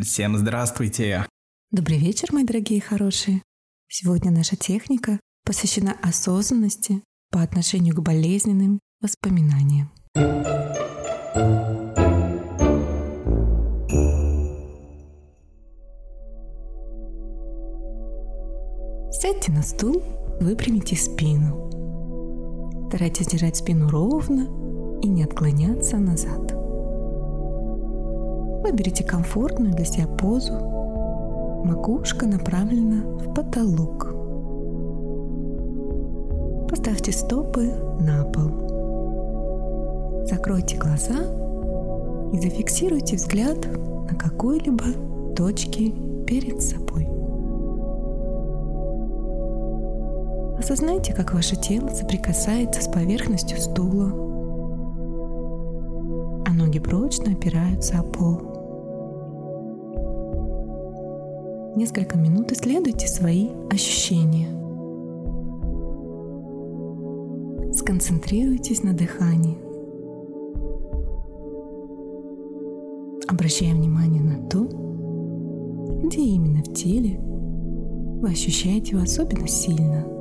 Всем здравствуйте! Добрый вечер, мои дорогие хорошие! Сегодня наша техника посвящена осознанности по отношению к болезненным воспоминаниям. Сядьте на стул, выпрямите спину. Старайтесь держать спину ровно и не отклоняться назад. Выберите комфортную для себя позу. Макушка направлена в потолок. Поставьте стопы на пол. Закройте глаза и зафиксируйте взгляд на какой-либо точке перед собой. Осознайте, как ваше тело соприкасается с поверхностью стула, а ноги прочно опираются о пол. Несколько минут исследуйте свои ощущения. Сконцентрируйтесь на дыхании. Обращая внимание на то, где именно в теле вы ощущаете его особенно сильно –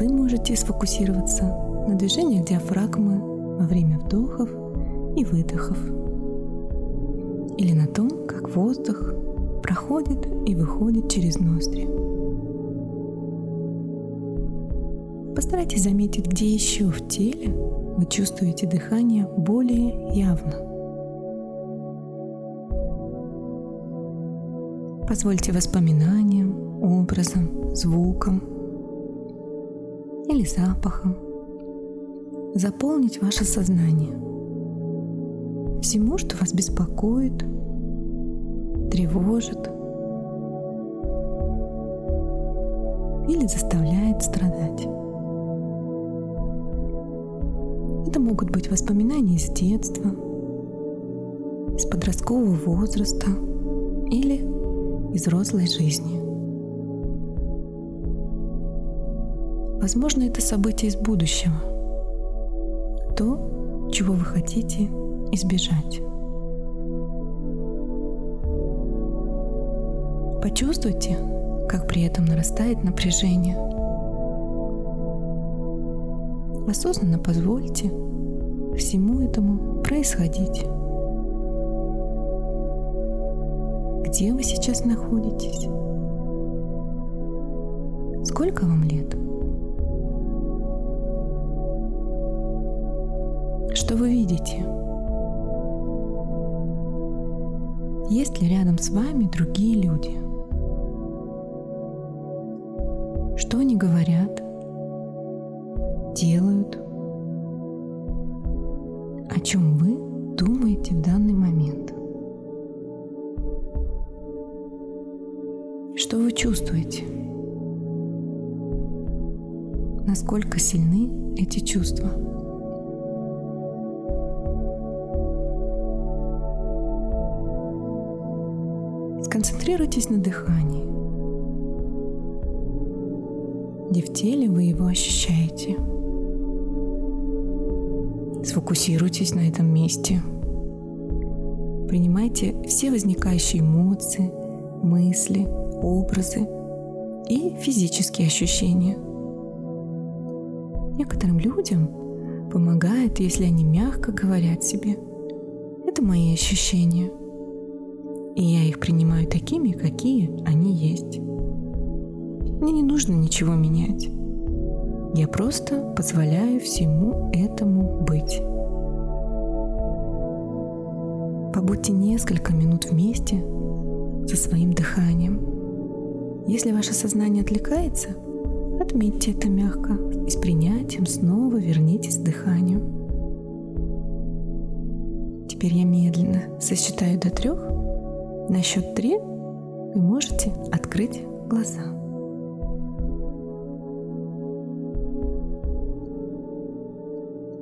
вы можете сфокусироваться на движениях диафрагмы во время вдохов и выдохов. Или на том, как воздух проходит и выходит через ноздри. Постарайтесь заметить, где еще в теле вы чувствуете дыхание более явно. Позвольте воспоминаниям, образам, звукам или запахом заполнить ваше сознание всему, что вас беспокоит, тревожит или заставляет страдать. Это могут быть воспоминания из детства, из подросткового возраста или из взрослой жизни. Возможно, это событие из будущего. То, чего вы хотите избежать. Почувствуйте, как при этом нарастает напряжение. Осознанно позвольте всему этому происходить. Где вы сейчас находитесь? Сколько вам лет? Что вы видите? Есть ли рядом с вами другие люди? Что они говорят, делают? О чем вы думаете в данный момент? Что вы чувствуете? Насколько сильны эти чувства? Сконцентрируйтесь на дыхании. Где в теле вы его ощущаете. Сфокусируйтесь на этом месте. Принимайте все возникающие эмоции, мысли, образы и физические ощущения. Некоторым людям помогает, если они мягко говорят себе «это мои ощущения», и я их принимаю такими, какие они есть. Мне не нужно ничего менять. Я просто позволяю всему этому быть. Побудьте несколько минут вместе со своим дыханием. Если ваше сознание отвлекается, отметьте это мягко и с принятием снова вернитесь к дыханию. Теперь я медленно сосчитаю до трех на счет три вы можете открыть глаза.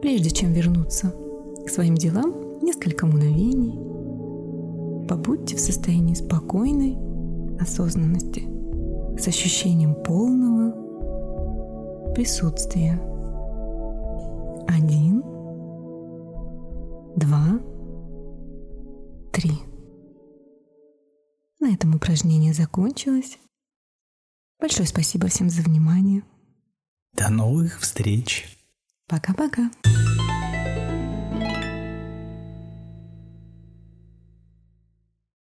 Прежде чем вернуться к своим делам, несколько мгновений побудьте в состоянии спокойной осознанности с ощущением полного присутствия. Один, два, три. На этом упражнение закончилось. Большое спасибо всем за внимание. До новых встреч. Пока-пока.